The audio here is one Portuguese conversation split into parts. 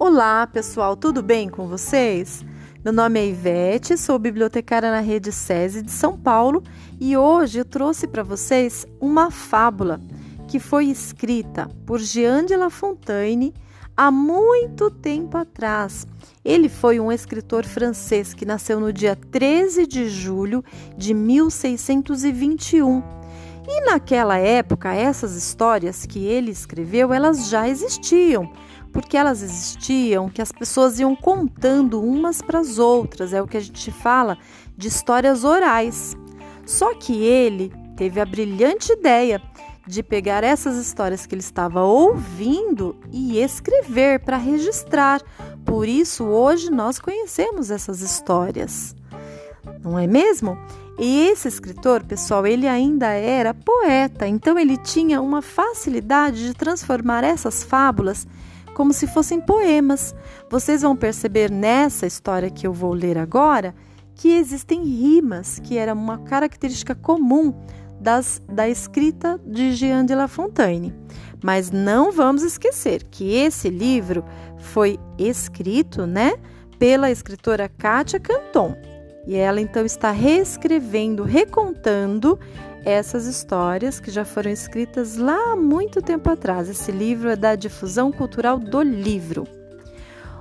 Olá, pessoal, tudo bem com vocês? Meu nome é Ivete, sou bibliotecária na rede SESI de São Paulo e hoje eu trouxe para vocês uma fábula que foi escrita por Jean de La Fontaine há muito tempo atrás. Ele foi um escritor francês que nasceu no dia 13 de julho de 1621. E naquela época, essas histórias que ele escreveu, elas já existiam porque elas existiam, que as pessoas iam contando umas para as outras, é o que a gente fala de histórias orais. Só que ele teve a brilhante ideia de pegar essas histórias que ele estava ouvindo e escrever para registrar. Por isso, hoje nós conhecemos essas histórias. Não é mesmo? E esse escritor, pessoal, ele ainda era poeta, então ele tinha uma facilidade de transformar essas fábulas como se fossem poemas. Vocês vão perceber nessa história que eu vou ler agora que existem rimas, que era uma característica comum das, da escrita de Jean de La Fontaine. Mas não vamos esquecer que esse livro foi escrito, né, pela escritora Kátia Canton. E ela então está reescrevendo, recontando essas histórias que já foram escritas lá há muito tempo atrás. Esse livro é da difusão cultural do livro.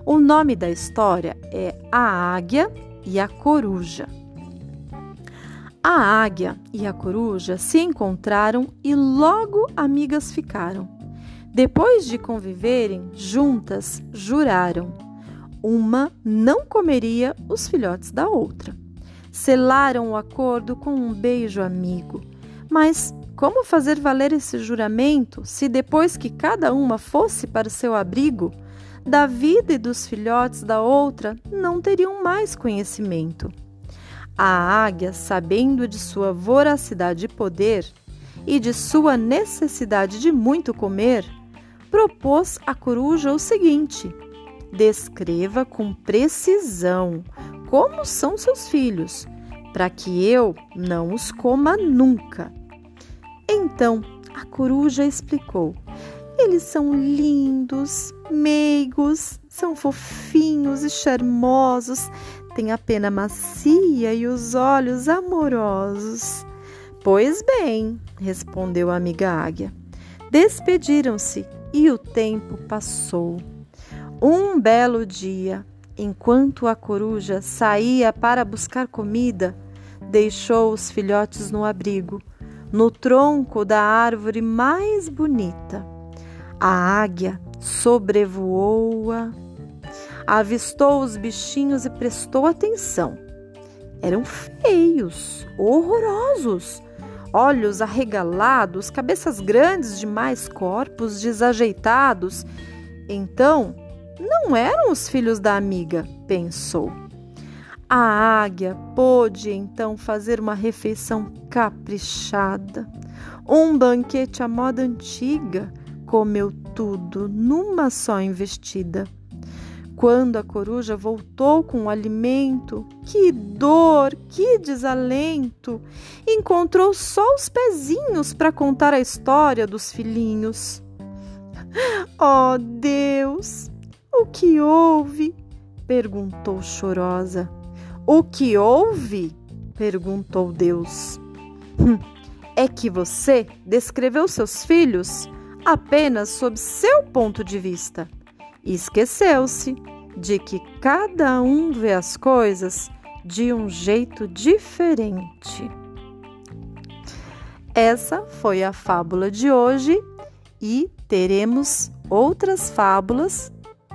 O nome da história é A Águia e a Coruja. A águia e a coruja se encontraram e logo amigas ficaram. Depois de conviverem juntas, juraram. Uma não comeria os filhotes da outra. Selaram o acordo com um beijo amigo. Mas como fazer valer esse juramento se depois que cada uma fosse para seu abrigo, da vida e dos filhotes da outra não teriam mais conhecimento? A águia, sabendo de sua voracidade e poder e de sua necessidade de muito comer, propôs à coruja o seguinte: descreva com precisão como são seus filhos, para que eu não os coma nunca. Então a coruja explicou: eles são lindos, meigos, são fofinhos e charmosos, têm a pena macia e os olhos amorosos. Pois bem, respondeu a amiga águia. Despediram-se e o tempo passou. Um belo dia, Enquanto a coruja saía para buscar comida, deixou os filhotes no abrigo, no tronco da árvore mais bonita. A águia sobrevoou-a, avistou os bichinhos e prestou atenção. Eram feios, horrorosos, olhos arregalados, cabeças grandes demais, corpos desajeitados. Então não eram os filhos da amiga, pensou. A águia pôde então fazer uma refeição caprichada, um banquete à moda antiga, comeu tudo numa só investida. Quando a coruja voltou com o alimento, que dor, que desalento! Encontrou só os pezinhos para contar a história dos filhinhos. Oh, Deus! O que houve? perguntou chorosa. O que houve? perguntou Deus. Hum, é que você descreveu seus filhos apenas sob seu ponto de vista e esqueceu-se de que cada um vê as coisas de um jeito diferente. Essa foi a fábula de hoje e teremos outras fábulas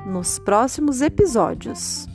nos próximos episódios.